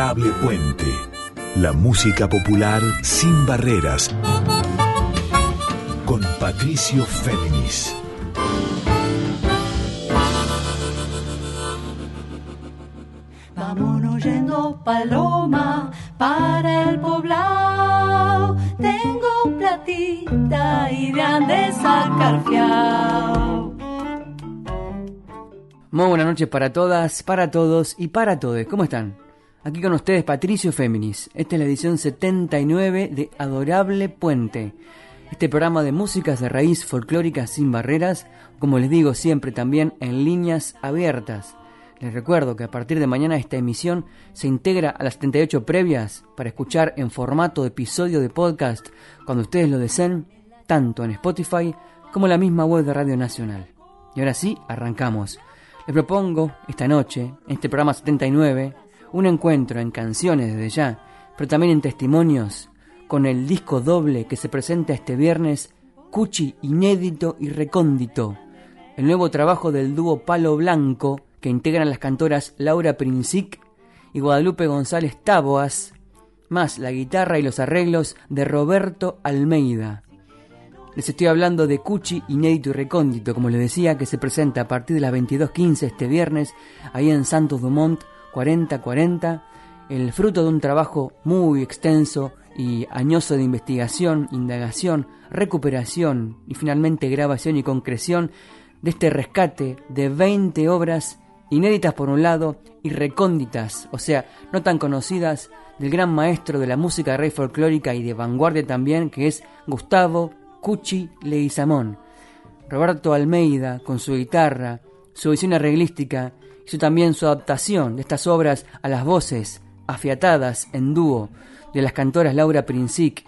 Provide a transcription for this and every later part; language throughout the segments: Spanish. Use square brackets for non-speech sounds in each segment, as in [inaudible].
Puente. La música popular sin barreras. Con Patricio Féminis. Vámonos yendo paloma para el poblado. Tengo platita y de ande sacar fiao. Muy buenas noches para todas, para todos y para todos. ¿Cómo están? Aquí con ustedes Patricio Féminis. Esta es la edición 79 de Adorable Puente. Este programa de músicas de raíz folclóricas sin barreras, como les digo siempre también en líneas abiertas. Les recuerdo que a partir de mañana esta emisión se integra a las 78 previas para escuchar en formato de episodio de podcast cuando ustedes lo deseen, tanto en Spotify como en la misma web de Radio Nacional. Y ahora sí, arrancamos. Les propongo esta noche, en este programa 79, un encuentro en canciones desde ya, pero también en testimonios, con el disco doble que se presenta este viernes, Cuchi Inédito y Recóndito, el nuevo trabajo del dúo Palo Blanco que integran las cantoras Laura Princic y Guadalupe González Taboas, más la guitarra y los arreglos de Roberto Almeida. Les estoy hablando de Cuchi Inédito y Recóndito, como les decía, que se presenta a partir de las 22.15 este viernes, ahí en Santos Dumont 4040, el fruto de un trabajo muy extenso y añoso de investigación, indagación, recuperación y finalmente grabación y concreción de este rescate de 20 obras inéditas por un lado y recónditas, o sea, no tan conocidas, del gran maestro de la música rey folclórica y de vanguardia también, que es Gustavo Cuchi Leguizamón. Roberto Almeida, con su guitarra, su visión arreglística, hizo también su adaptación de estas obras a las voces afiatadas en dúo de las cantoras Laura Princic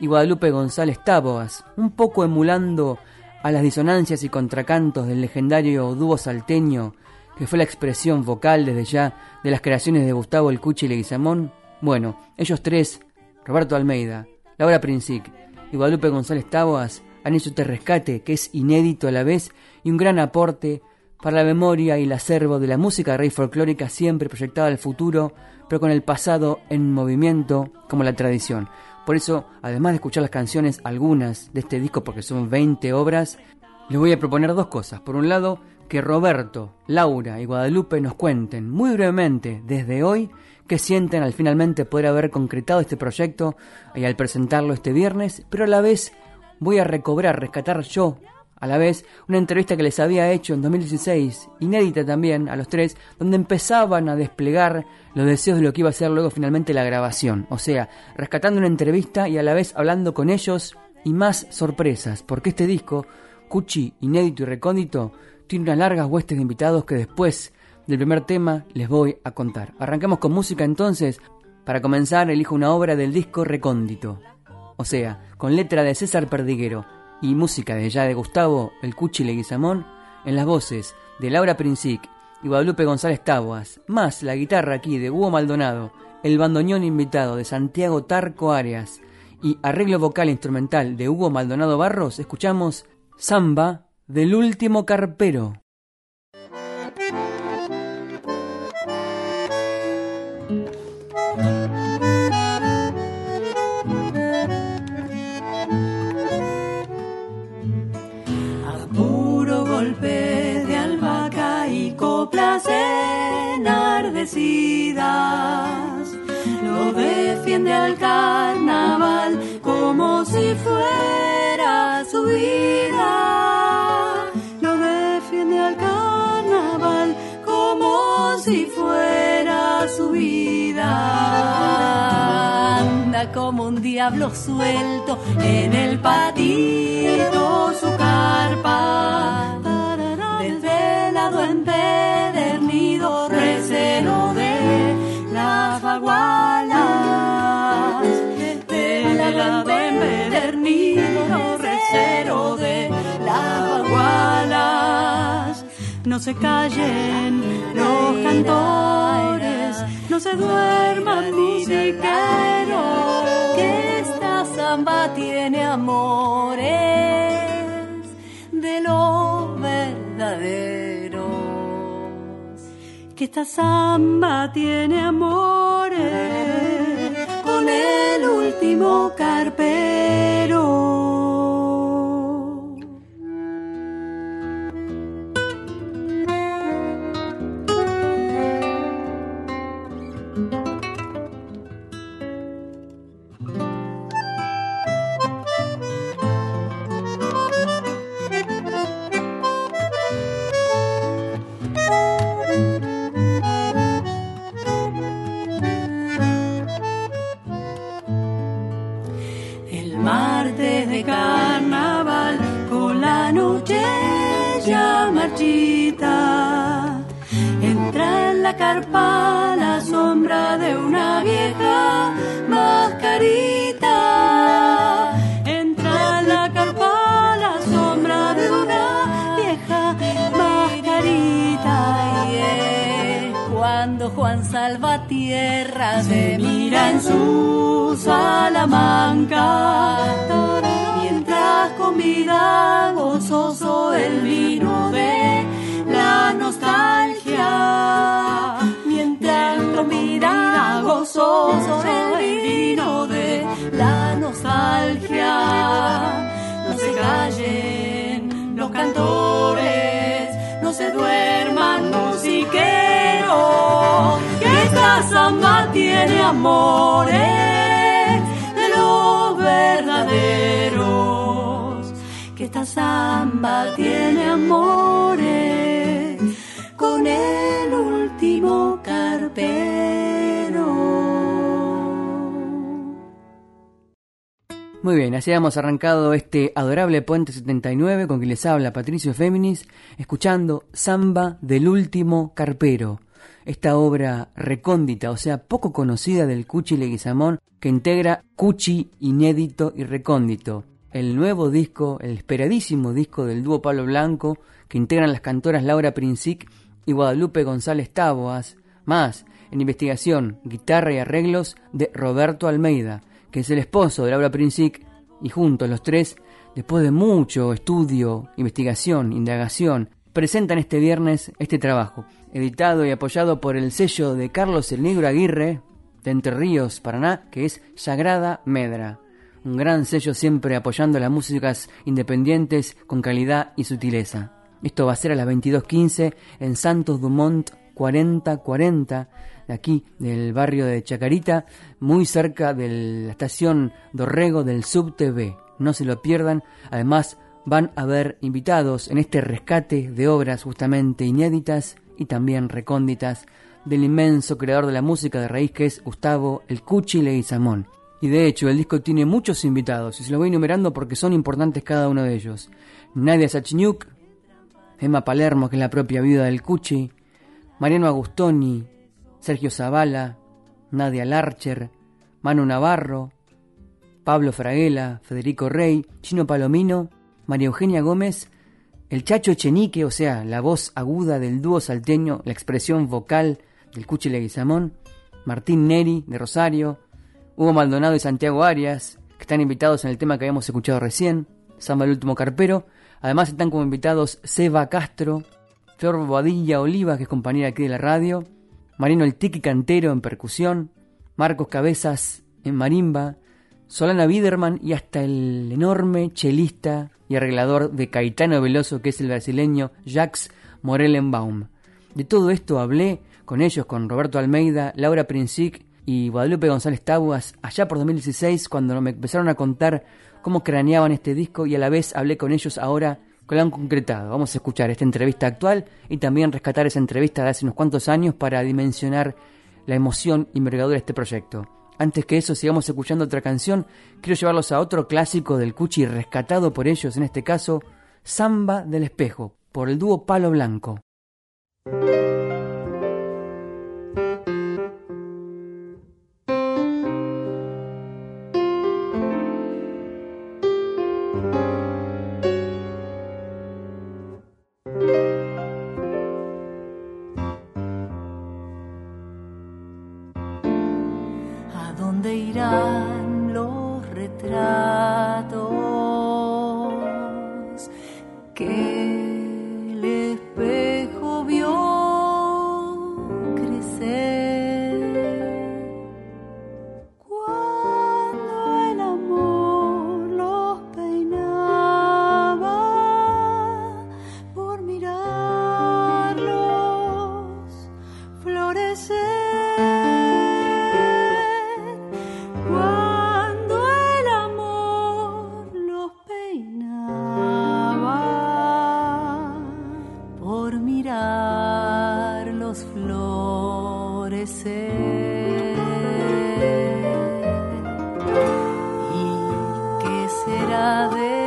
y Guadalupe González Táboas, un poco emulando a las disonancias y contracantos del legendario dúo salteño que fue la expresión vocal desde ya de las creaciones de Gustavo El Cuchi Leguizamón. Bueno, ellos tres, Roberto Almeida, Laura Princic y Guadalupe González Táboas, han hecho este rescate que es inédito a la vez y un gran aporte para la memoria y el acervo de la música rey folclórica siempre proyectada al futuro, pero con el pasado en movimiento como la tradición. Por eso, además de escuchar las canciones, algunas de este disco, porque son 20 obras, les voy a proponer dos cosas. Por un lado, que Roberto, Laura y Guadalupe nos cuenten muy brevemente desde hoy qué sienten al finalmente poder haber concretado este proyecto y al presentarlo este viernes, pero a la vez voy a recobrar, rescatar yo a la vez una entrevista que les había hecho en 2016, inédita también a los tres, donde empezaban a desplegar los deseos de lo que iba a ser luego finalmente la grabación. O sea, rescatando una entrevista y a la vez hablando con ellos y más sorpresas, porque este disco, Cuchi, inédito y recóndito, tiene unas largas huestes de invitados que después del primer tema les voy a contar. Arrancamos con música entonces. Para comenzar, elijo una obra del disco Recóndito. O sea, con letra de César Perdiguero y música de ya de Gustavo El Cuchi Leguizamón, en las voces de Laura Princic y Guadalupe González Taboas, más la guitarra aquí de Hugo Maldonado, el bandoneón invitado de Santiago Tarco Arias y arreglo vocal instrumental de Hugo Maldonado Barros, escuchamos Samba del último carpero. Lo defiende al carnaval como si fuera su vida. Lo defiende al carnaval como si fuera su vida. Anda como un diablo suelto en el patito su carpa se callen los cantores, no se duerman musiqueros, que esta samba tiene amores de lo verdadero. Que esta samba tiene amores con el último carpero. Su salamanca. Mientras comida gozoso el vino de la nostalgia vida gozoso el vino de la nostalgia. No se callen los cantores, no se duerman musiqueros, esta samba tiene amores de los verdaderos, que esta samba tiene amores con el último muy bien, así hemos arrancado este adorable Puente 79 con quien les habla Patricio Féminis, escuchando Samba del último carpero, esta obra recóndita, o sea, poco conocida del Cuchi Leguizamón, que integra Cuchi inédito y recóndito, el nuevo disco, el esperadísimo disco del dúo Pablo Blanco, que integran las cantoras Laura Princic y Guadalupe González Taboas, más en investigación, guitarra y arreglos de Roberto Almeida, que es el esposo de Laura Princic, y juntos los tres, después de mucho estudio, investigación, indagación, presentan este viernes este trabajo, editado y apoyado por el sello de Carlos el Negro Aguirre, de Entre Ríos, Paraná, que es Sagrada Medra. Un gran sello siempre apoyando las músicas independientes con calidad y sutileza. Esto va a ser a las 22.15 en Santos Dumont 4040 de aquí, del barrio de Chacarita, muy cerca de la estación Dorrego del SubTV. No se lo pierdan. Además, van a haber invitados en este rescate de obras justamente inéditas y también recónditas del inmenso creador de la música de raíz que es Gustavo El Cuchi Leguizamón. Y de hecho, el disco tiene muchos invitados y se los voy enumerando porque son importantes cada uno de ellos. Nadia Sachniuk, Emma Palermo, que es la propia vida del Cuchi, Mariano Agustoni, Sergio Zavala, Nadia Larcher, Manu Navarro, Pablo Fraguela, Federico Rey, Chino Palomino, María Eugenia Gómez, el Chacho Chenique, o sea, la voz aguda del dúo salteño, la expresión vocal del Cuchi Leguizamón, Martín Neri de Rosario, Hugo Maldonado y Santiago Arias, que están invitados en el tema que habíamos escuchado recién, Samba el último carpero, además están como invitados Seba Castro, Flor Bobadilla Oliva, que es compañera aquí de la radio, Marino El Tiki Cantero en percusión, Marcos Cabezas en marimba, Solana Biderman y hasta el enorme chelista y arreglador de Caetano Veloso, que es el brasileño Jacques Morellenbaum. De todo esto hablé con ellos, con Roberto Almeida, Laura Princic y Guadalupe González Tabuas, allá por 2016, cuando me empezaron a contar cómo craneaban este disco y a la vez hablé con ellos ahora que lo han concretado. Vamos a escuchar esta entrevista actual y también rescatar esa entrevista de hace unos cuantos años para dimensionar la emoción y envergadura de este proyecto. Antes que eso, sigamos escuchando otra canción. Quiero llevarlos a otro clásico del Cuchi rescatado por ellos, en este caso, Samba del Espejo, por el dúo Palo Blanco. De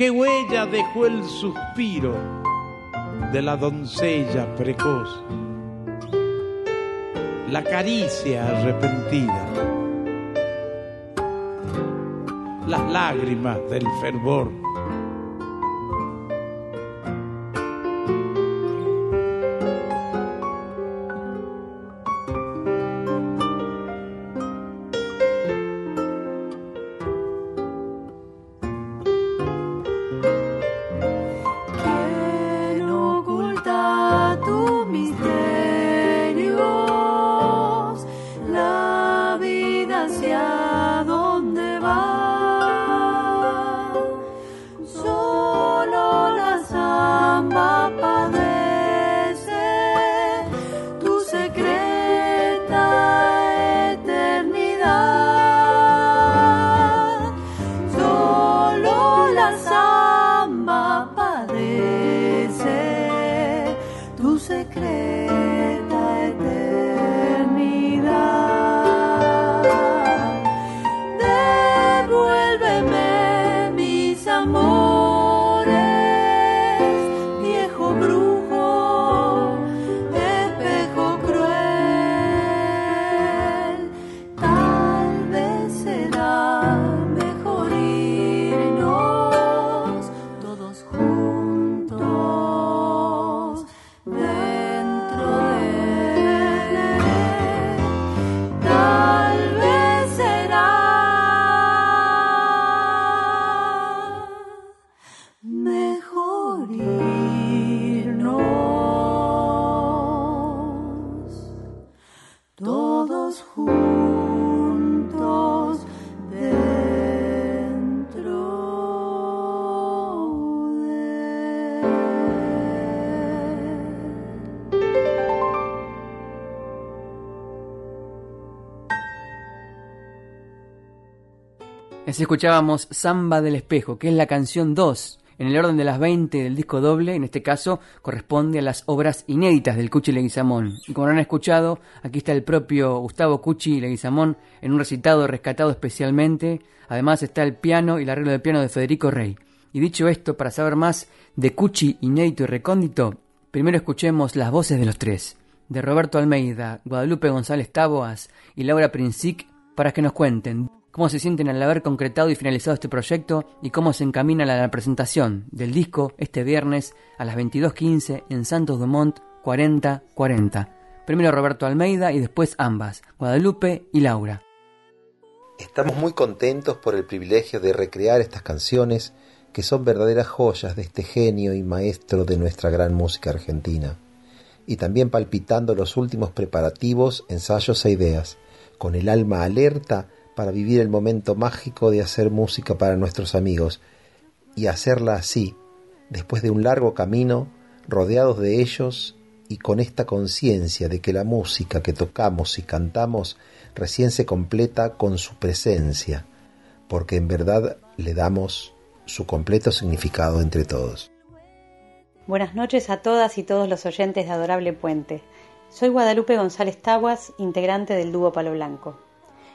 ¿Qué huella dejó el suspiro de la doncella precoz? La caricia arrepentida, las lágrimas del fervor. Así escuchábamos Samba del Espejo, que es la canción 2, en el orden de las 20 del disco doble, en este caso corresponde a las obras inéditas del Cuchi Leguizamón. Y como lo han escuchado, aquí está el propio Gustavo Cuchi Leguizamón en un recitado rescatado especialmente. Además está el piano y el arreglo de piano de Federico Rey. Y dicho esto, para saber más de Cuchi inédito y recóndito, primero escuchemos las voces de los tres, de Roberto Almeida, Guadalupe González Taboas y Laura Princic, para que nos cuenten cómo se sienten al haber concretado y finalizado este proyecto y cómo se encamina la presentación del disco este viernes a las 22.15 en Santos Dumont 4040. Primero Roberto Almeida y después ambas, Guadalupe y Laura. Estamos muy contentos por el privilegio de recrear estas canciones que son verdaderas joyas de este genio y maestro de nuestra gran música argentina. Y también palpitando los últimos preparativos, ensayos e ideas, con el alma alerta para vivir el momento mágico de hacer música para nuestros amigos y hacerla así, después de un largo camino, rodeados de ellos y con esta conciencia de que la música que tocamos y cantamos recién se completa con su presencia, porque en verdad le damos su completo significado entre todos. Buenas noches a todas y todos los oyentes de Adorable Puente. Soy Guadalupe González Taguas, integrante del dúo Palo Blanco.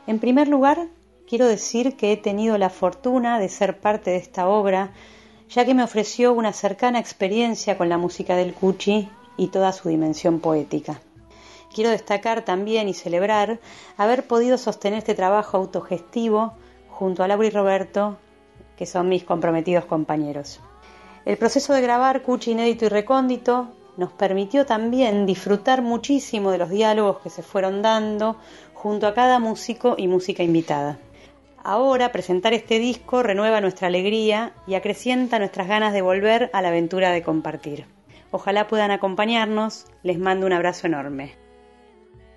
En primer lugar, quiero decir que he tenido la fortuna de ser parte de esta obra, ya que me ofreció una cercana experiencia con la música del Cuchi y toda su dimensión poética. Quiero destacar también y celebrar haber podido sostener este trabajo autogestivo junto a Laura y Roberto, que son mis comprometidos compañeros. El proceso de grabar Cuchi inédito y recóndito nos permitió también disfrutar muchísimo de los diálogos que se fueron dando junto a cada músico y música invitada. Ahora presentar este disco renueva nuestra alegría y acrecienta nuestras ganas de volver a la aventura de compartir. Ojalá puedan acompañarnos, les mando un abrazo enorme.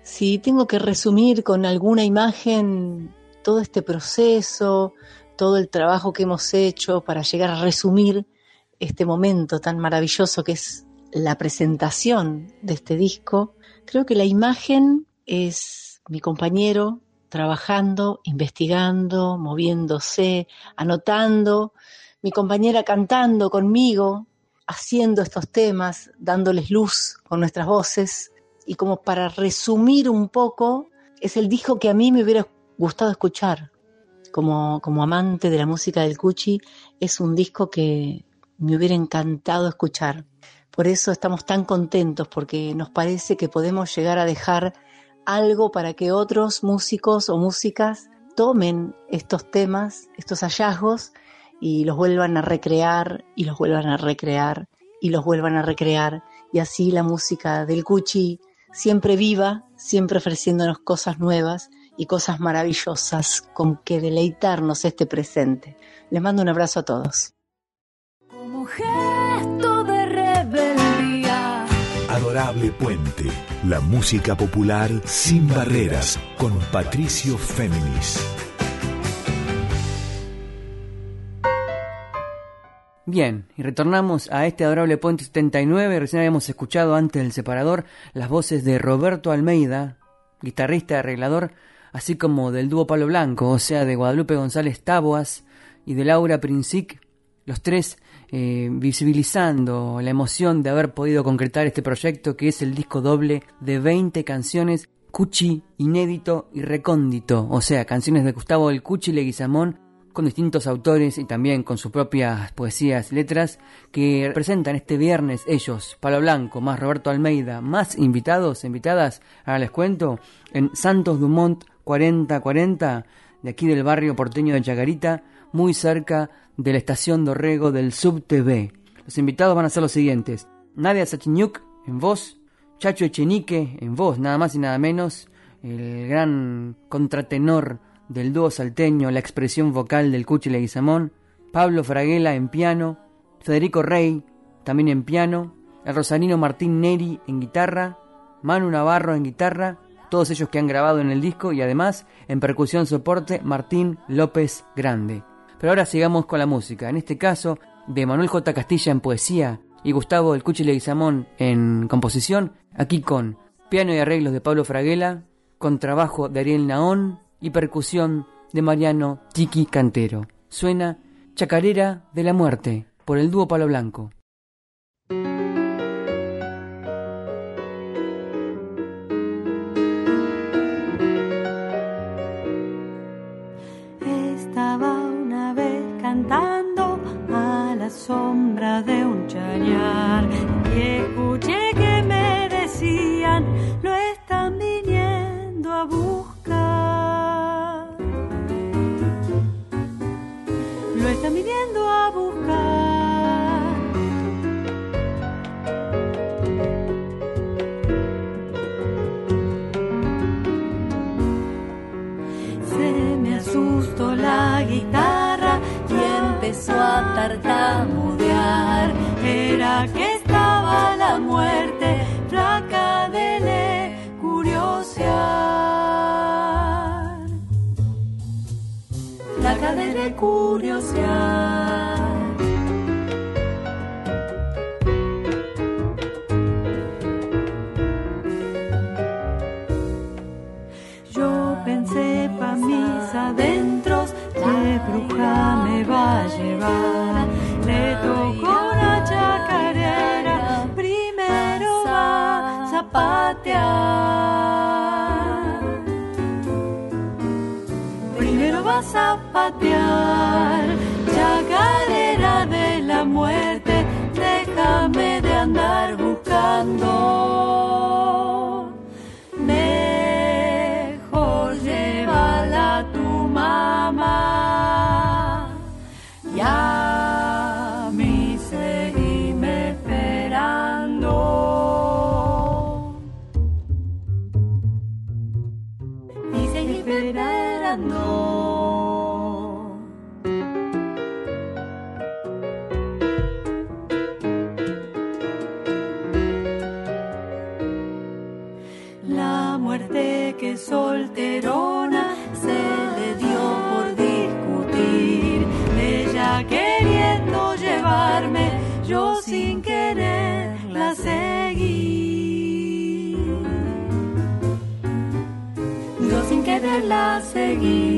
Si tengo que resumir con alguna imagen todo este proceso, todo el trabajo que hemos hecho para llegar a resumir este momento tan maravilloso que es la presentación de este disco, creo que la imagen es mi compañero trabajando, investigando, moviéndose, anotando, mi compañera cantando conmigo, haciendo estos temas, dándoles luz con nuestras voces. Y como para resumir un poco, es el disco que a mí me hubiera gustado escuchar. Como, como amante de la música del Cuchi, es un disco que me hubiera encantado escuchar. Por eso estamos tan contentos, porque nos parece que podemos llegar a dejar algo para que otros músicos o músicas tomen estos temas, estos hallazgos, y los vuelvan a recrear, y los vuelvan a recrear, y los vuelvan a recrear. Y así la música del Cuchi siempre viva, siempre ofreciéndonos cosas nuevas y cosas maravillosas con que deleitarnos este presente. Les mando un abrazo a todos. Adorable Puente, la música popular sin barreras, con Patricio Féminis. Bien, y retornamos a este adorable Puente 79. Recién habíamos escuchado antes del separador las voces de Roberto Almeida, guitarrista y arreglador, así como del dúo Palo Blanco, o sea, de Guadalupe González Taboas y de Laura Princic, los tres eh, visibilizando la emoción de haber podido concretar este proyecto que es el disco doble de 20 canciones Cuchi, inédito y recóndito, o sea, canciones de Gustavo del Cuchi Leguizamón con distintos autores y también con sus propias poesías y letras que presentan este viernes ellos, Palo Blanco, más Roberto Almeida, más invitados, invitadas, ahora les cuento, en Santos Dumont 4040, de aquí del barrio porteño de Chacarita, muy cerca de la estación Dorrego del Sub TV. Los invitados van a ser los siguientes: Nadia Sachiñuk en voz, Chacho Echenique en voz, nada más y nada menos, el gran contratenor del dúo salteño, la expresión vocal del Cuchi Leguizamón, Pablo Fraguela en piano, Federico Rey también en piano, el rosarino Martín Neri en guitarra, Manu Navarro en guitarra, todos ellos que han grabado en el disco y además en percusión soporte Martín López Grande. Pero ahora sigamos con la música, en este caso de Manuel J. Castilla en poesía y Gustavo del Cuchi Leguizamón en composición, aquí con piano y arreglos de Pablo Fraguela, con trabajo de Ariel Naón y percusión de Mariano Tiki Cantero. Suena Chacarera de la Muerte por el dúo Palo Blanco. sombra de un chañar y escuché que me decían lo están viniendo a buscar lo están viniendo a buscar. Se me asustó la guitarra y empezó a tardar Flaca de le zapatear, chacarera de la muerte, déjame de andar buscando. La seguí.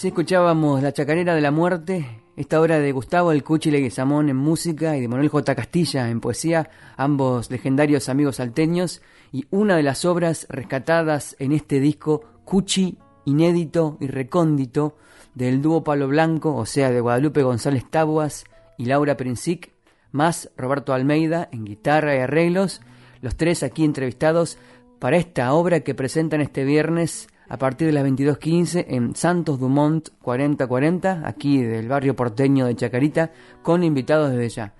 Así escuchábamos La Chacarera de la Muerte, esta obra de Gustavo El Cuchi Leguizamón en música y de Manuel J. Castilla en poesía, ambos legendarios amigos salteños, y una de las obras rescatadas en este disco Cuchi, inédito y recóndito, del dúo Palo Blanco, o sea, de Guadalupe González Tabuas y Laura Princic, más Roberto Almeida en guitarra y arreglos, los tres aquí entrevistados para esta obra que presentan este viernes a partir de las 22.15 en Santos Dumont 4040, aquí del barrio porteño de Chacarita, con invitados desde ya.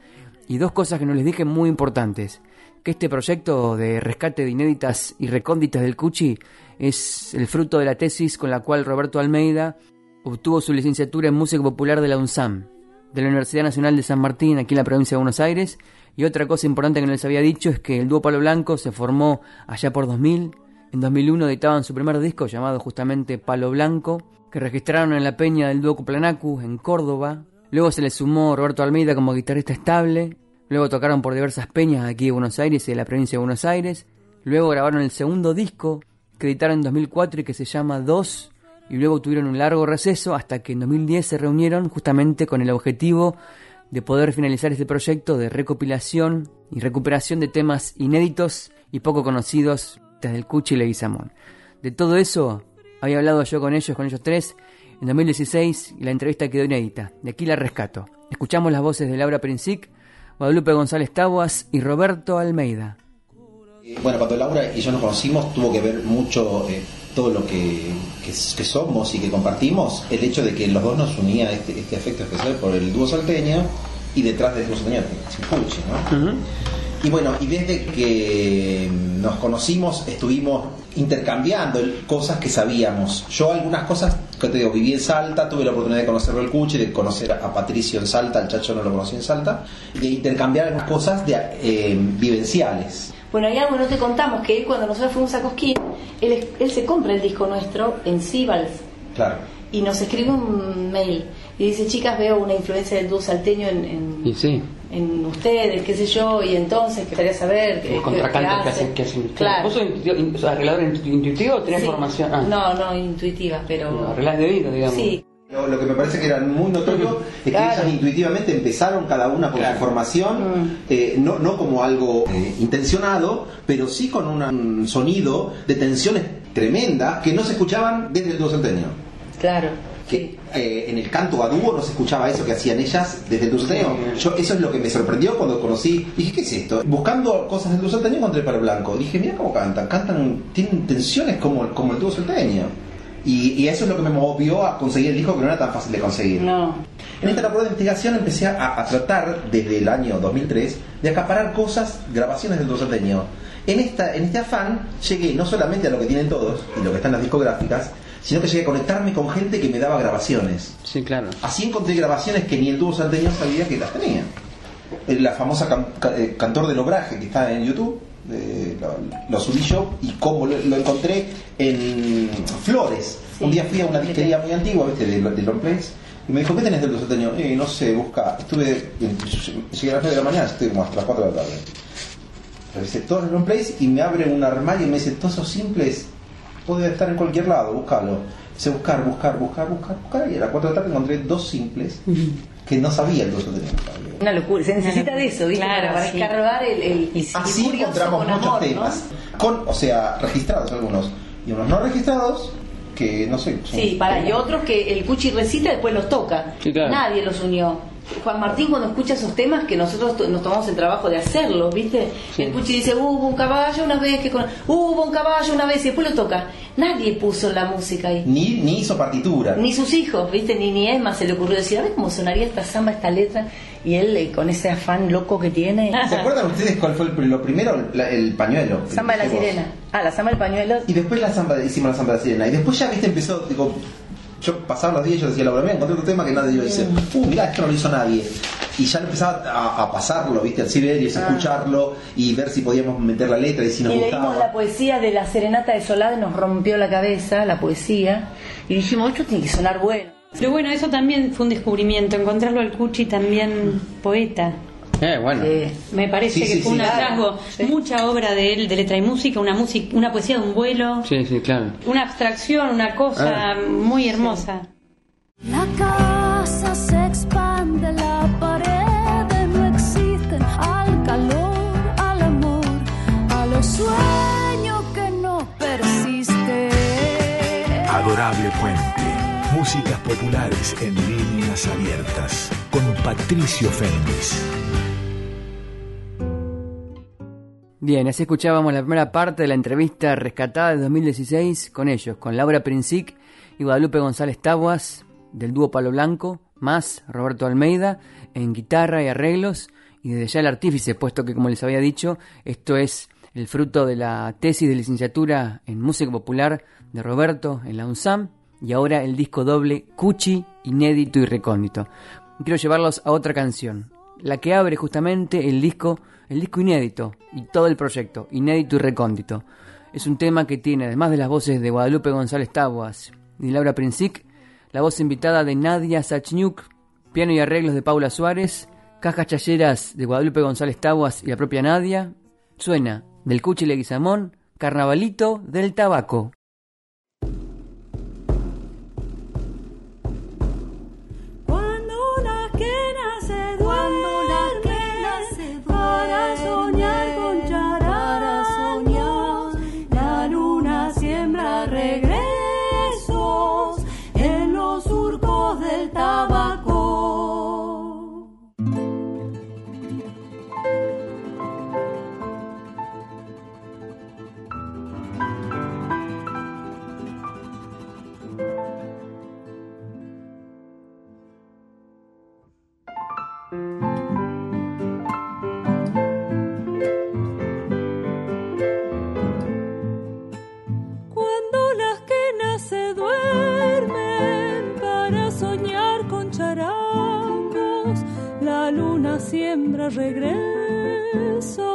Y dos cosas que no les dije muy importantes, que este proyecto de rescate de inéditas y recónditas del Cuchi es el fruto de la tesis con la cual Roberto Almeida obtuvo su licenciatura en música popular de la UNSAM, de la Universidad Nacional de San Martín, aquí en la provincia de Buenos Aires. Y otra cosa importante que no les había dicho es que el dúo Palo Blanco se formó allá por 2000. En 2001 editaban su primer disco llamado justamente Palo Blanco, que registraron en la peña del dúo Cuplanacu, en Córdoba. Luego se le sumó Roberto Almeida como guitarrista estable. Luego tocaron por diversas peñas aquí de Buenos Aires y de la provincia de Buenos Aires. Luego grabaron el segundo disco que editaron en 2004 y que se llama Dos. Y luego tuvieron un largo receso hasta que en 2010 se reunieron justamente con el objetivo de poder finalizar este proyecto de recopilación y recuperación de temas inéditos y poco conocidos desde el Cuchi y Leguizamón. De todo eso había hablado yo con ellos, con ellos tres, en 2016 y la entrevista quedó inédita. De aquí la rescato. Escuchamos las voces de Laura Princic, Guadalupe González Taboas y Roberto Almeida. Bueno, cuando Laura y yo nos conocimos tuvo que ver mucho eh, todo lo que, que, que somos y que compartimos, el hecho de que los dos nos unía este, este afecto especial por el dúo salteño y detrás del dúo salteño Simpucci, ¿no? Y bueno, y desde que nos conocimos estuvimos intercambiando cosas que sabíamos. Yo algunas cosas, que te digo, viví en Salta, tuve la oportunidad de conocerlo el Cuchi, de conocer a Patricio en Salta, el Chacho no lo conocí en Salta, de intercambiar algunas cosas de, eh, vivenciales. Bueno, hay algo que no te contamos, que él cuando nosotros fuimos a Cosquín, él, él se compra el disco nuestro en Sibals. Claro. Y nos escribe un mail y dice, chicas, veo una influencia del dúo salteño en, en, Y sí. En ustedes, qué sé yo, y entonces quería saber qué, El contracanto que hacen. Que hacen Claro. ¿Vos sos intuitivo- in- sos arreglador intu- intuitivo o tenés Sí. formación? Ah, No, no, intuitiva, pero... arreglás de oído, digamos. Sí, Lo, lo que me parece que era muy notorio es que Claro. ellas intuitivamente empezaron cada una con Claro. su formación, eh, no, no como algo eh, intencionado, pero sí con una- un sonido de tensiones tremendas que no se escuchaban desde el salteño. claro. Que eh, en el canto a dúo no se escuchaba eso que hacían ellas desde el dulceño. Yo eso es lo que me sorprendió cuando conocí. Dije, ¿qué es esto? Buscando cosas del salteño encontré Palo Blanco. Dije, mira cómo cantan. Cantan, tienen tensiones como, como el dúo salteño. Y, y eso es lo que me movió a conseguir el disco que no era tan fácil de conseguir. No. En esta labor de investigación empecé a, a tratar, desde el año 2003, de acaparar cosas, grabaciones del salteño. En, esta, en este afán llegué no solamente a lo que tienen todos y lo que está en las discográficas, sino que llegué a conectarme con gente que me daba grabaciones. Sí, claro. Así encontré grabaciones que ni el dúo salteño sabía que las tenía. Eh, La famosa can- ca- eh, Cantor del Obraje que está en YouTube, eh, lo, lo subí yo y como lo, lo encontré en Flores. Sí. Un día fui a una disquería muy antigua, ¿viste? De, de long plays, y me dijo, ¿qué tenés del dúo salteño? Eh, no sé, busca. Estuve, llegué a las 9 de la mañana, estuve como hasta las 4 de la tarde. Revisé todos los long plays y me abre un armario y me dice, todos esos simples puede estar en cualquier lado, búscalo. Dice buscar, buscar, buscar, buscar, buscar. Y a las 4 de la tarde encontré dos simples que no sabía el dúo tenía. Una locura. Se necesita de eso, ¿viste? Claro, para sí. escarbar el, el, el Así encontramos con muchos amor, ¿no? temas. Con, o sea, registrados algunos. Y unos no registrados que no sé. Sí, para, y otros que el Cuchi recita y después los toca. Sí, claro. Nadie los unió. Juan Martín cuando escucha esos temas que nosotros nos tomamos el trabajo de hacerlos, ¿viste? Sí. El Cuchi dice, hubo un caballo una vez que con... hubo un caballo una vez y después lo toca. Nadie puso la música ahí. Ni, ni hizo partitura. Ni sus hijos, ¿viste? Ni, ni Emma se le ocurrió decir, a ver cómo sonaría esta samba, esta letra. Y él eh, con ese afán loco que tiene. [laughs] ¿Se acuerdan ustedes cuál fue el, lo primero? La- el pañuelo. Samba de la sirena. Ah, la samba del pañuelo. Y después la samba, hicimos la samba de la sirena. Y después ya, viste, empezó, digo, yo pasaba los días y yo decía, Laura, mira, encontré otro tema que nadie iba a decir, uh, mirá, esto no lo hizo nadie. Y ya empezaba a, a pasarlo, viste, al Siberius, a escucharlo y ver si podíamos meter la letra y si nos Ah. y leímos gustaba. la poesía de la serenata de Solade, nos rompió la cabeza la poesía. Y dijimos, esto tiene que sonar bueno. Pero bueno, eso también fue un descubrimiento, encontrarlo al Cuchi también poeta. [laughs] Eh, bueno. Eh, Me parece Sí, que sí, fue sí. un hallazgo, Sí. mucha obra de él, de letra y música, una música, una poesía de un vuelo, Sí, sí, claro. una abstracción, una cosa Ah. muy hermosa. La casa se expande, la pared no existe al calor, al amor, a los sueños que no persiste. Adorable Puente. Músicas populares en líneas abiertas. Con Patricio Fénix. Bien, así escuchábamos la primera parte de la entrevista rescatada de 2016 con ellos, con Laura Princic y Guadalupe González Taguas del dúo Palo Blanco, más Roberto Almeida en guitarra y arreglos, y desde ya el artífice, puesto que como les había dicho, esto es el fruto de la tesis de licenciatura en música popular de Roberto en la UNSAM, y ahora el disco doble Cuchi, inédito y recóndito. Quiero llevarlos a otra canción, la que abre justamente el disco, el disco inédito y todo el proyecto, inédito y recóndito. Es un tema que tiene, además de las voces de Guadalupe González Taboas y Laura Princic, la voz invitada de Nadia Sachniuk, piano y arreglos de Paula Suárez, cajas chayeras de Guadalupe González Taboas y la propia Nadia, suena del Cuchi Leguizamón, Carnavalito del Tabaco. Regresos en los surcos del tabaco. Regresos en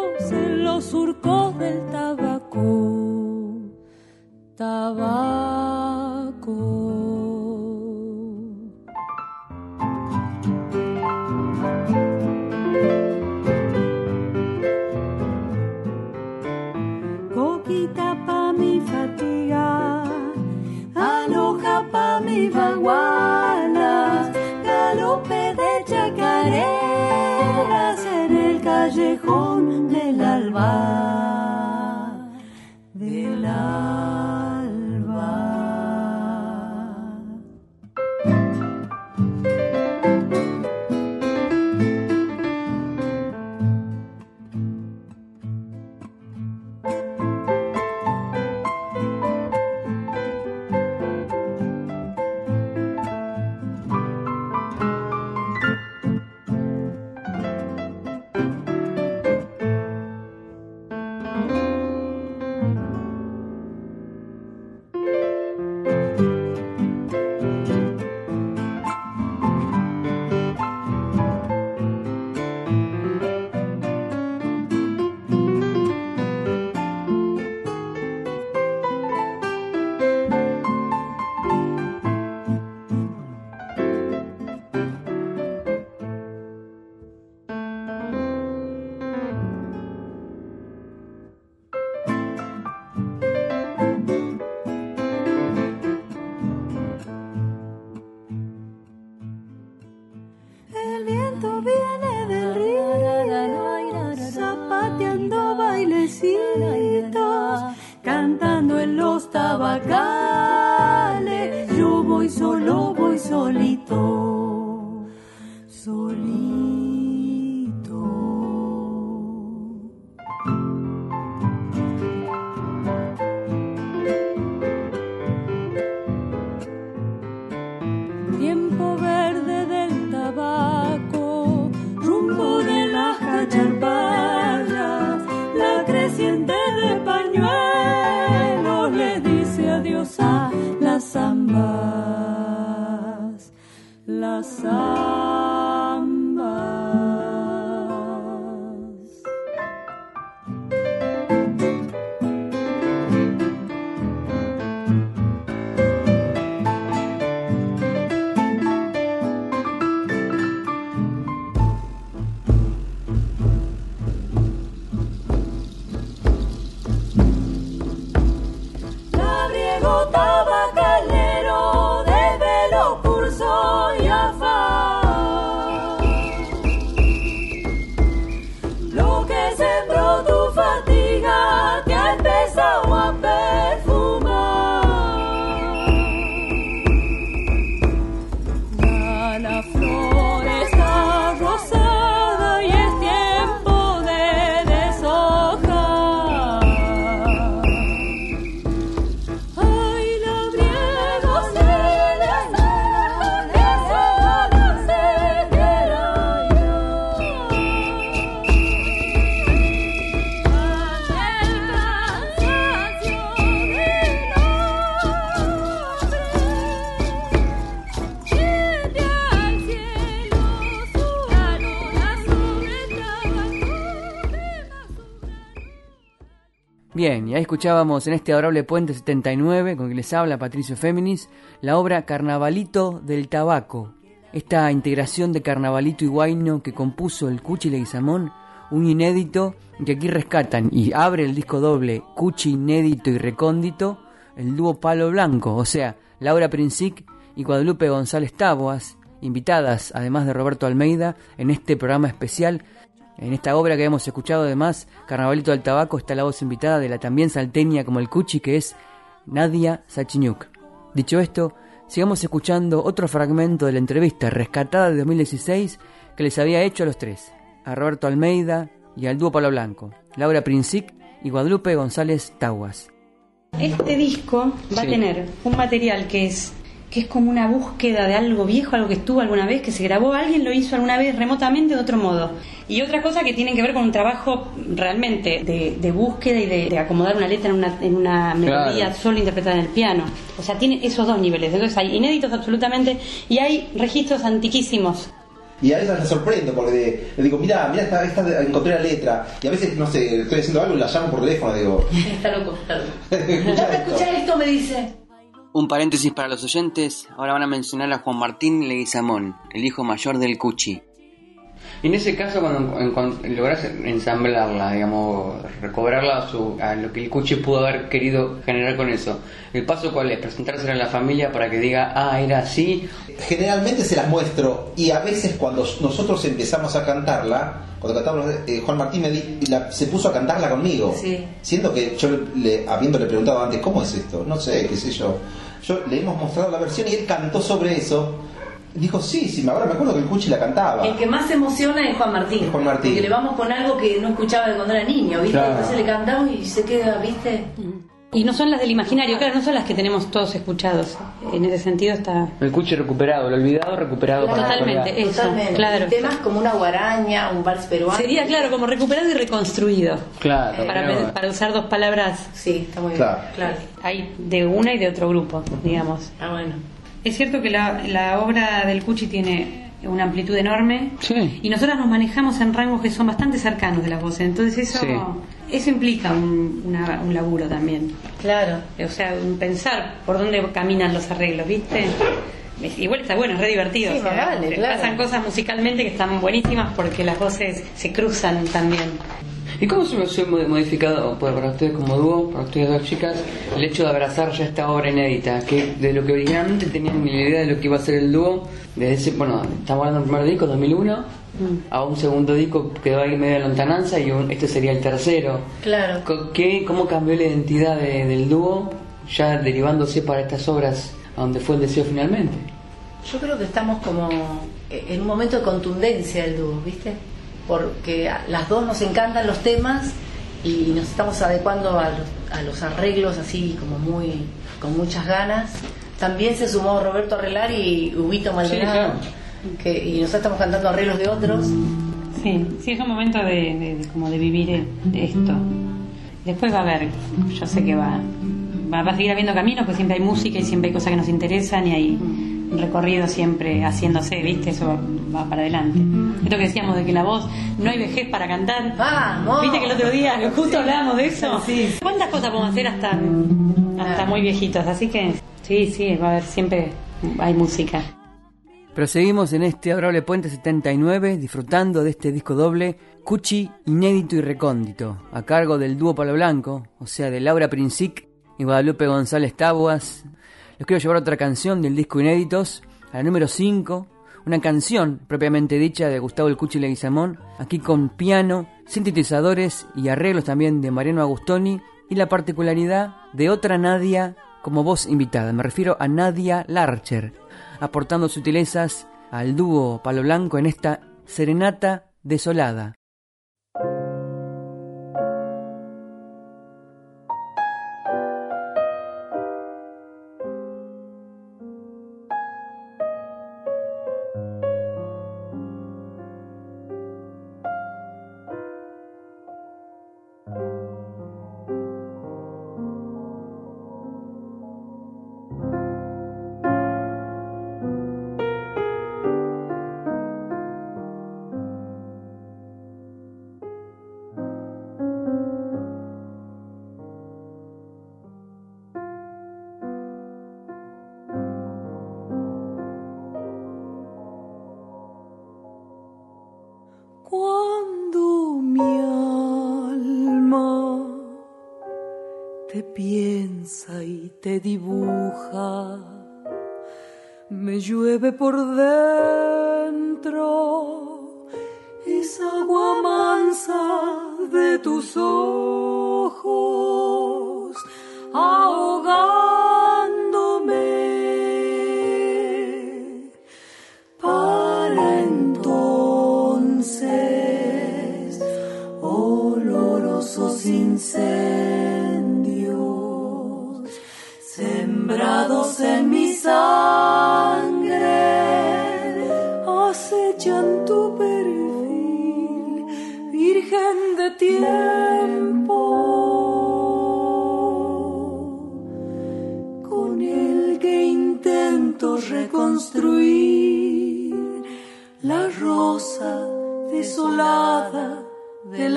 escuchábamos en este adorable puente 79, con que les habla Patricio Féminis, la obra Carnavalito del Tabaco. Esta integración de Carnavalito y Guayno que compuso el Cuchi Leguizamón, un inédito que aquí rescatan y abre el disco doble Cuchi Inédito y Recóndito, el dúo Palo Blanco, o sea, Laura Princic y Guadalupe González Taboas, invitadas además de Roberto Almeida en este programa especial en esta obra que hemos escuchado además, Carnavalito del Tabaco, está la voz invitada de la también salteña como el Cuchi, que es Nadia Sachiñuk. Dicho esto, sigamos escuchando otro fragmento de la entrevista rescatada de 2016 que les había hecho a los tres, a Roberto Almeida y al dúo Palo Blanco, Laura Princic y Guadalupe González Taguas. Este disco va Sí. a tener un material que es que es como una búsqueda de algo viejo, algo que estuvo alguna vez, que se grabó, alguien lo hizo alguna vez remotamente de otro modo. Y otra cosa que tiene que ver con un trabajo realmente de, búsqueda y de, acomodar una letra en una, en una melodía solo interpretada en el piano. O sea, tiene esos dos niveles. Entonces hay inéditos absolutamente y hay registros antiquísimos. Y a veces me sorprendo porque le digo, mira, mira, esta, esta, encontré la letra. Y a veces, no sé, estoy haciendo algo y la llamo por teléfono. Digo, está loco, está loco. [laughs] escuchar esto, me dice. Un paréntesis para los oyentes, ahora van a mencionar a Juan Martín Leguizamón, el hijo mayor del Cuchi. Y en ese caso, cuando en, cuando logras ensamblarla, digamos, recobrarla a, su, a, lo que el cuchi pudo haber querido generar con eso, ¿el paso cuál es? Presentársela a la familia para que diga, ah, era así. Generalmente se las muestro y a veces cuando nosotros empezamos a cantarla, cuando cantamos, eh, Juan Martín me di, la, se puso a cantarla conmigo, sí. siendo que yo, le, habiéndole preguntado antes, ¿cómo es esto? No sé, qué sé yo yo le hemos mostrado la versión y él cantó sobre eso. Dijo, sí, sí, ahora me acuerdo que el Cuchi la cantaba. El que más emociona es Juan Martín. Juan Martín. Porque le vamos con algo que no escuchaba de cuando era niño, ¿viste? Entonces le cantamos y se queda, ¿viste? Mm. Y no son las del imaginario, claro, no son las que tenemos todos escuchados. En ese sentido está. El cuche recuperado, lo olvidado recuperado para Totalmente, eso. Totalmente. Claro. Temas como una guaraña, un vals peruano. Sería, claro, como recuperado y reconstruido. Claro. Para, claro. para usar dos palabras. Sí, está muy bien. Claro. Hay de una y de otro grupo, digamos. Ah, bueno. Es cierto que la, la obra del Cuchi tiene una amplitud enorme. Y nosotras nos manejamos en rangos que son bastante cercanos de las voces. Entonces eso, eso implica un, una, un, laburo también. Claro. O sea, pensar por dónde caminan los arreglos, ¿viste? Igual está bueno, es re divertido. Sí, o sea. Pasan cosas musicalmente que están buenísimas porque las voces se cruzan también. ¿Y cómo se ha modificado para ustedes como dúo, para ustedes dos chicas, el hecho de abrazar ya esta obra inédita? Que de lo que originalmente tenían ni idea de lo que iba a ser el dúo, desde ese, bueno, estamos hablando del primer disco, 2001, mm. a un segundo disco quedó ahí medio de lontananza y un, este sería el tercero. Claro. ¿Qué, ¿Cómo cambió la identidad del dúo, ya derivándose para estas obras, a donde fue el deseo finalmente? Yo creo que estamos como eh, en un momento de contundencia del dúo, ¿viste? porque las dos nos encantan los temas y nos estamos adecuando a los, a los arreglos así como muy con muchas ganas. También se sumó Roberto Arrelar y Huguito Maldonado, que y nosotros estamos cantando arreglos de otros. Sí, sí es un momento de, como de vivir esto. Después va a haber, yo sé que va, va, va a seguir habiendo caminos, porque siempre hay música y siempre hay cosas que nos interesan y hay recorrido siempre haciéndose, ¿viste? Eso va para adelante. Esto que decíamos de que la voz, no hay vejez para cantar. ¡Vamos! ¿Viste que el otro día justo sí. hablábamos de eso? Sí. ¿Cuántas cosas podemos hacer hasta, hasta ah. muy viejitos? Así que sí, sí, va a haber siempre, hay música. Proseguimos en este Adorable Puente 79 disfrutando de este disco doble Cuchi Inédito y Recóndito, a cargo del dúo Palo Blanco, o sea de Laura Princic y Guadalupe González Tabuas, los quiero llevar otra canción del disco Inéditos, a la número 5, una canción propiamente dicha de Gustavo El Cuchi Leguizamón, aquí con piano, sintetizadores y arreglos también de Mariano Agustoni y la particularidad de otra Nadia como voz invitada, me refiero a Nadia Larcher, aportando sutilezas al dúo Palo Blanco en esta serenata desolada.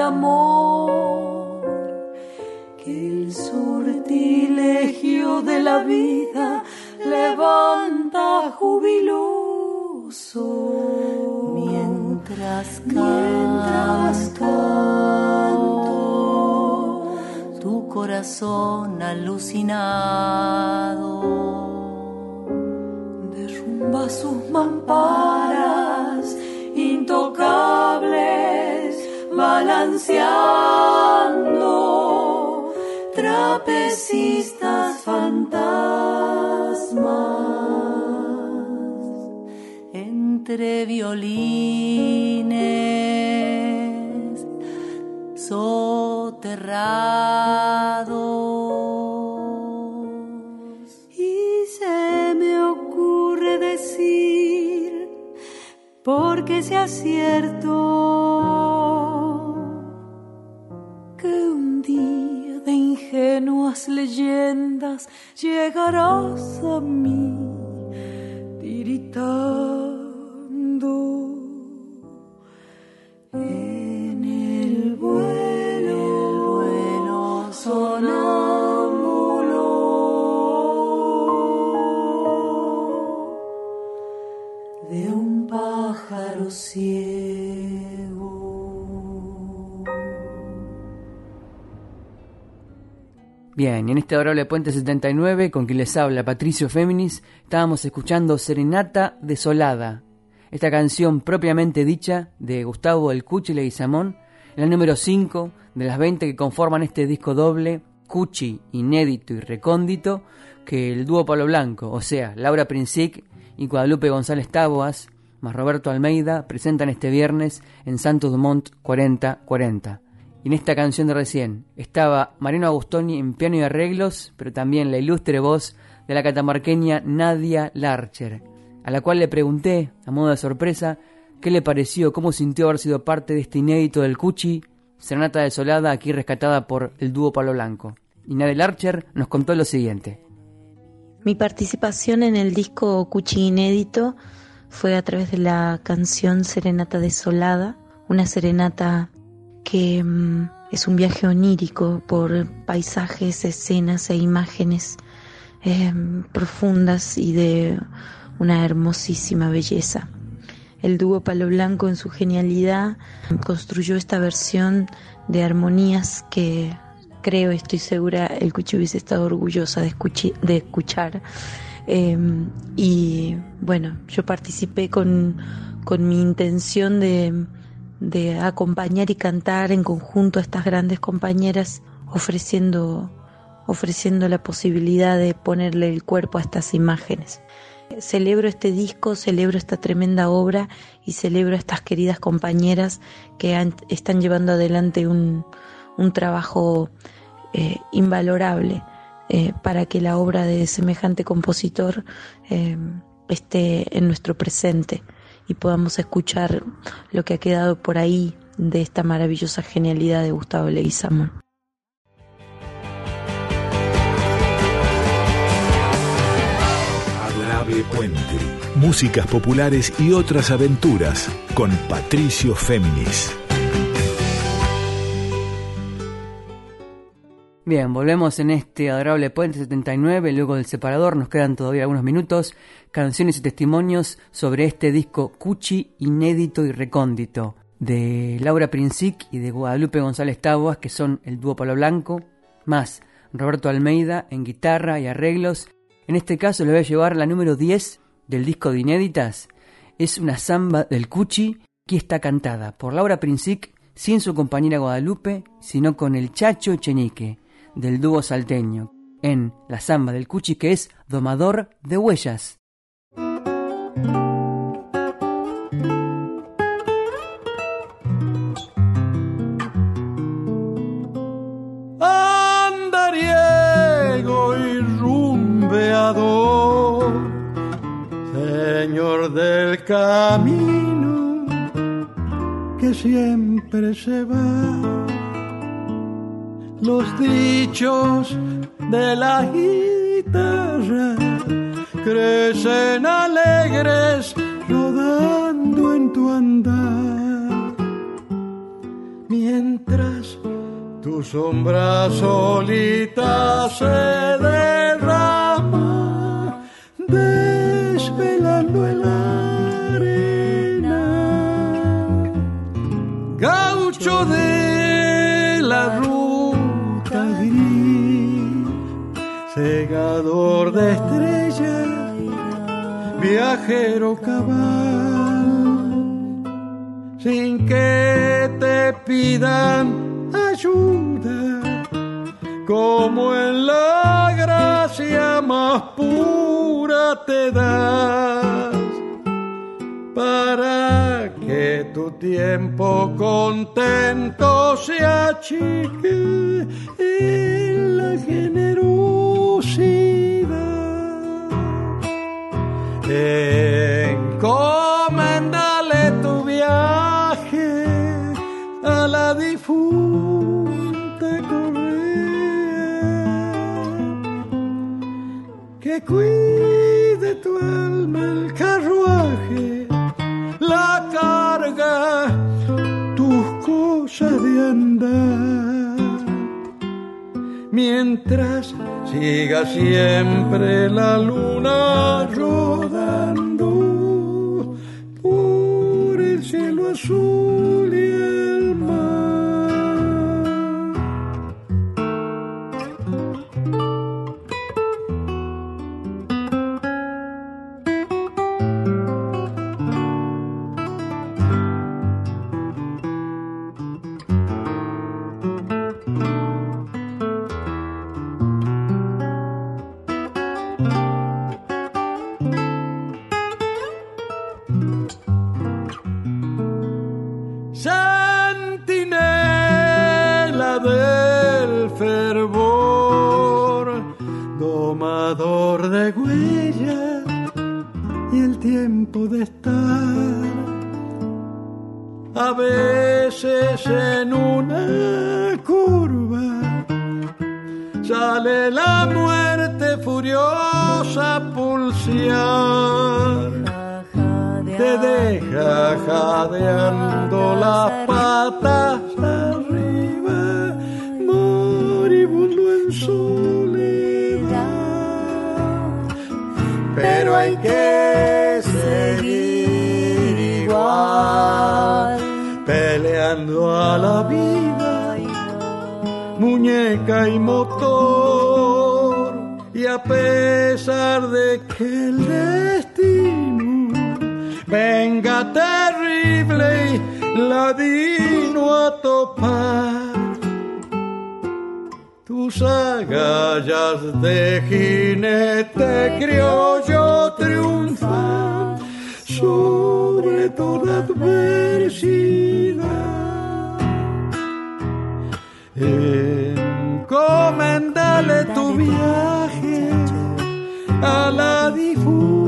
Amor, que el sortilegio de la vida levanta jubiloso. Mientras canto, tu corazón alucinado derrumba sus mamparas intocables balanceando trapecistas fantasmas entre violines soterrados. Y se me ocurre decir porque sea cierto ingenuas leyendas llegarás a mí tiritando en el vuelo, vuelo sonámbulo de un pájaro ciego. Bien, en este adorable Puente 79, con quien les habla Patricio Féminis, estábamos escuchando Serenata Desolada, esta canción propiamente dicha de Gustavo El Cuchi Leguizamón, la número 5 de las 20 que conforman este disco doble, Cuchi, inédito y recóndito, que el dúo Palo Blanco, o sea, Laura Princic y Guadalupe González Taboas, más Roberto Almeida, presentan este viernes en Santos Dumont 4040. Y en esta canción de recién estaba Mariano Agustoni en piano y arreglos, pero también la ilustre voz de la catamarqueña Nadia Larcher, a la cual le pregunté, a modo de sorpresa, qué le pareció, cómo sintió haber sido parte de este inédito del Cuchi, Serenata Desolada, aquí rescatada por el dúo Palo Blanco. Y Nadia Larcher nos contó lo siguiente. Mi participación en el disco Cuchi Inédito fue a través de la canción Serenata Desolada, una serenata que mm, es un viaje onírico por paisajes, escenas e imágenes eh, profundas y de una hermosísima belleza. El dúo Palo Blanco en su genialidad construyó esta versión de armonías que creo, estoy segura, el Cuchi hubiese estado orgullosa de, escuchar. Eh, y bueno, yo participé con, con mi intención de, de acompañar y cantar en conjunto a estas grandes compañeras, ofreciendo, ofreciendo la posibilidad de ponerle el cuerpo a estas imágenes. Celebro este disco, celebro esta tremenda obra y celebro a estas queridas compañeras que están llevando adelante un, un trabajo eh, invalorable eh, para que la obra de semejante compositor eh, esté en nuestro presente y podamos escuchar lo que ha quedado por ahí de esta maravillosa genialidad de Gustavo Leguizamón. Adorable Puente. Músicas populares y otras aventuras con Patricio Féminis. Bien, volvemos en este adorable Puente 79, luego del separador nos quedan todavía algunos minutos, canciones y testimonios sobre este disco Cuchi inédito y recóndito de Laura Princic y de Guadalupe González Taboas, que son el dúo Palo Blanco, más Roberto Almeida en guitarra y arreglos. En este caso les voy a llevar la número 10 del disco de inéditas. Es una samba del Cuchi que está cantada por Laura Princic sin su compañera Guadalupe, sino con el Chacho Chenique del dúo salteño, en la samba del Cuchi que es Domador de Huellas. andariego y rumbeador, señor del camino que siempre se va. Los dichos de la guitarra crecen alegres rodando en tu andar. Mientras tu sombra solita se derrama, desvelando el arena. Gaucho de segador de estrellas, viajero cabal, sin que te pidan ayuda, como en la gracia más pura te das, para que tu tiempo contento se achique en la generosidad. Encomendale tu viaje a la difunta Correa, que cuide tu alma el carruaje, de andar. Mientras siga siempre la luna rodando por el cielo azul y el tiempo de estar. A veces en una curva. Sale la muerte furiosa a pulsear te deja jadeando las patas la vida, muñeca y motor. Y a pesar de que el destino venga terrible y ladino a topar. Tus agallas de jinete criollo triunfan sobre toda adversidad. Encomendale tu viaje a la difunta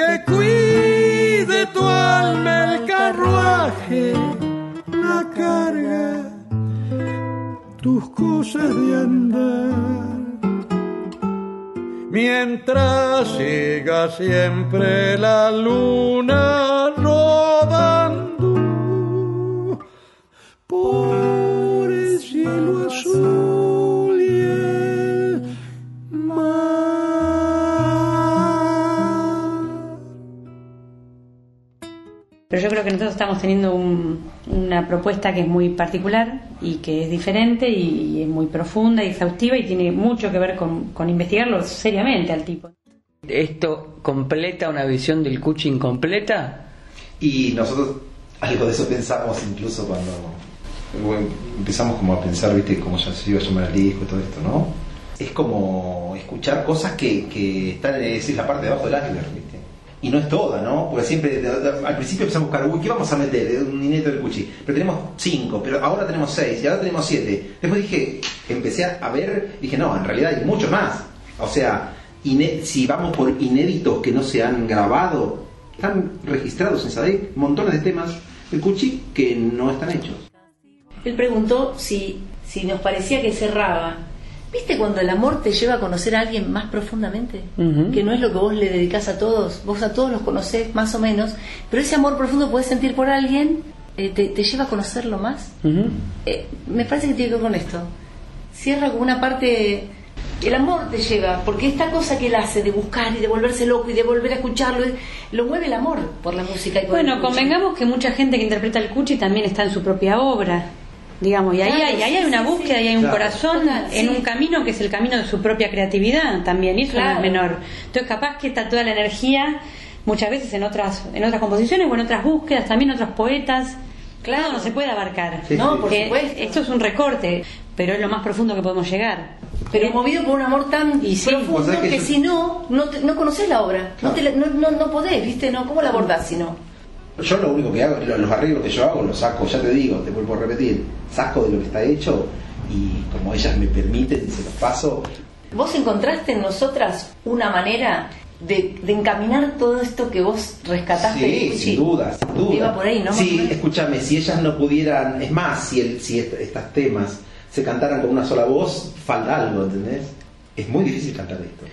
que cuide tu alma el carruaje, la carga, tus cosas de andar. Mientras siga siempre la luna rodando por el cielo azul creo que nosotros estamos teniendo un- una propuesta que es muy particular y que es diferente y, y es muy profunda y exhaustiva y tiene mucho que ver con, con investigarlo seriamente al tipo. ¿Esto completa una visión del coaching completa? Y nosotros algo de eso pensamos incluso cuando bueno, empezamos como a pensar, viste, cómo ya se iba a llamar el disco y todo esto, ¿no? Es como escuchar cosas que, que están, es decir, la parte de abajo del iceberg, viste. Y no es toda, ¿no? Porque siempre, al principio empezamos a buscar, uy, ¿qué vamos a meter? Un nineto del cuchi. Pero tenemos cinco, pero ahora tenemos seis, y ahora tenemos siete. Después dije, empecé a ver, dije, no, en realidad hay mucho más. O sea, si vamos por inéditos que no se han grabado, están registrados en SADEC montones de temas de Cuchi que no están hechos. Él preguntó si, si nos parecía que cerraba. ¿Viste cuando el amor te lleva a conocer a alguien más profundamente? Que no es lo que vos le dedicás a todos, vos a todos los conocés más o menos, pero ese amor profundo que puedes sentir por alguien eh, te, lleva a conocerlo más. Eh, me parece que tiene que ver con esto. Cierra con una parte el amor te lleva, porque esta cosa que él hace de buscar y de volverse loco y de volver a escucharlo, lo mueve el amor por la música. Y bueno, convengamos que mucha gente que interpreta el Cuchi también está en su propia obra, digamos, y ahí, hay, ahí hay una búsqueda y hay un corazón en un camino que es el camino de su propia creatividad también, y eso no es menor. Entonces, capaz que está toda la energía muchas veces en otras, en otras composiciones o en otras búsquedas, también otros poetas. Claro, no se puede abarcar. no, por supuesto. Esto es un recorte, pero es lo más profundo que podemos llegar pero movido por un amor tan profundo que, si no, no, no conoces la obra, no, no, no, podés, ¿viste? No, ¿Cómo la abordás si no? Yo lo único que hago, los arreglos que yo hago, los saco, ya te digo, te vuelvo a repetir, saco de lo que está hecho y como ellas me permiten, se los paso. ¿Vos encontraste en nosotras una manera de, encaminar todo esto que vos rescataste? Sí, sin duda, sin duda. Iba por ahí, ¿no? Sí, escúchame, si ellas no pudieran, es más, si, el, si estos temas se cantaran con una sola voz, falta algo, ¿entendés? Es muy difícil cantar esto.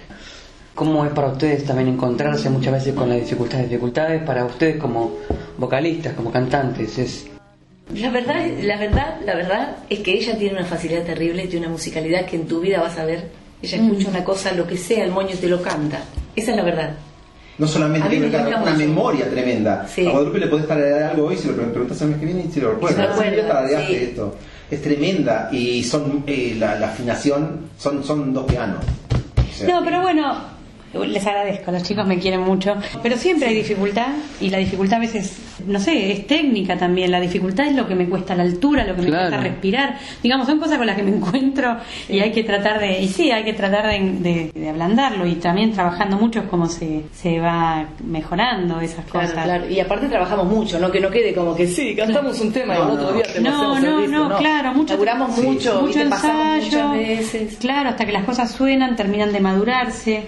¿Cómo es para ustedes también encontrarse muchas veces con las dificultades? Dificultades para ustedes como vocalistas, como cantantes, es... La verdad, la verdad, la verdad es que ella tiene una facilidad terrible, tiene una musicalidad que en tu vida vas a ver. Ella escucha una cosa, lo que sea, el moño te lo canta. Esa es la verdad. No solamente tiene una memoria tremenda. A Guadalupe le podés traer algo hoy, si lo preguntas el mes que viene y si lo recuerdas. Sí. esto es tremenda y son eh, la, afinación son, son dos pianos. no, pero bueno, les agradezco, los chicos me quieren mucho, pero siempre hay dificultad y la dificultad a veces, no sé, es técnica también, la dificultad es lo que me cuesta la altura, lo que me cuesta respirar, digamos, son cosas con las que me [laughs] encuentro y hay que tratar de, y sí, hay que tratar de, de, ablandarlo. Y también trabajando mucho es como se, se va mejorando esas cosas. Claro. Y aparte trabajamos mucho, no que no quede como que sí, cantamos un tema y el otro día te no, no, no, no, claro, mucho, Laburamos mucho, mucho ensayo, claro, hasta que las cosas suenan, terminan de madurarse,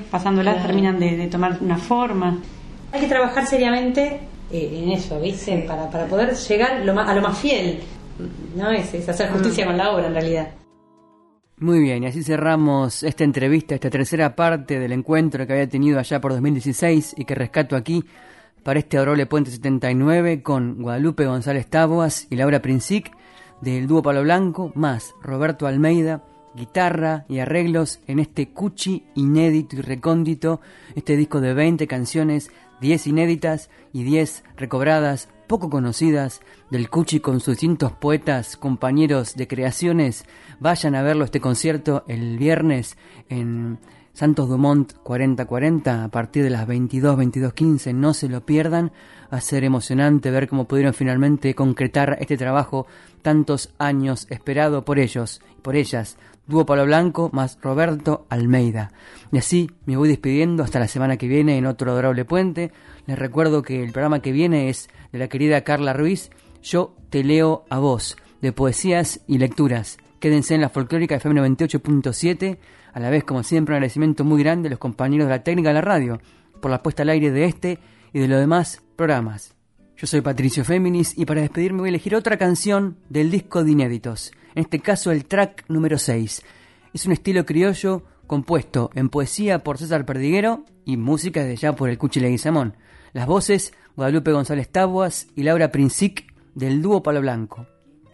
terminan de, tomar una forma. Hay que trabajar seriamente eh, en eso, ¿viste? Para, para poder llegar a lo más fiel. No es, es hacer justicia con la obra en realidad. Muy bien, y así cerramos esta entrevista, esta tercera parte del encuentro que había tenido allá por 2016 y que rescato aquí para este Adorable Puente 79 con Guadalupe González Taboas y Laura Princic del dúo Palo Blanco, más Roberto Almeida, guitarra y arreglos en este Cuchi inédito y recóndito, este disco de 20 canciones, 10 inéditas y 10 recobradas, poco conocidas, del Cuchi con sus distintos poetas, compañeros de creaciones. Vayan a verlo este concierto el viernes en Santos Dumont 4040 a partir de las 22, 22.15, no se lo pierdan. Va a ser emocionante ver cómo pudieron finalmente concretar este trabajo tantos años esperado por ellos y por ellas Dúo Palo Blanco más Roberto Almeida. Y así me voy despidiendo hasta la semana que viene en otro adorable puente. Les recuerdo que el programa que viene es de la querida Carla Ruiz, Yo te leo a vos, de poesías y lecturas. Quédense en la folclórica FM 98.7, a la vez como siempre un agradecimiento muy grande a los compañeros de la técnica de la radio por la puesta al aire de este y de los demás programas. Yo soy Patricio Féminis y para despedirme voy a elegir otra canción del disco de inéditos en este caso el track número 6. Es un estilo criollo compuesto en poesía por César Perdiguero y música de ya por el Cuchi Leguizamón. Las voces Guadalupe González Tabuas y Laura Princic del dúo Palo Blanco.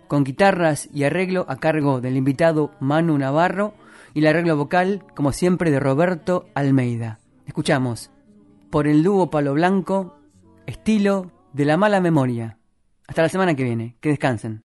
Con guitarras y arreglo a cargo del invitado Manu Navarro y el arreglo vocal, como siempre, de Roberto Almeida. Escuchamos por el dúo Palo Blanco, estilo de la mala memoria. Hasta la semana que viene. Que descansen.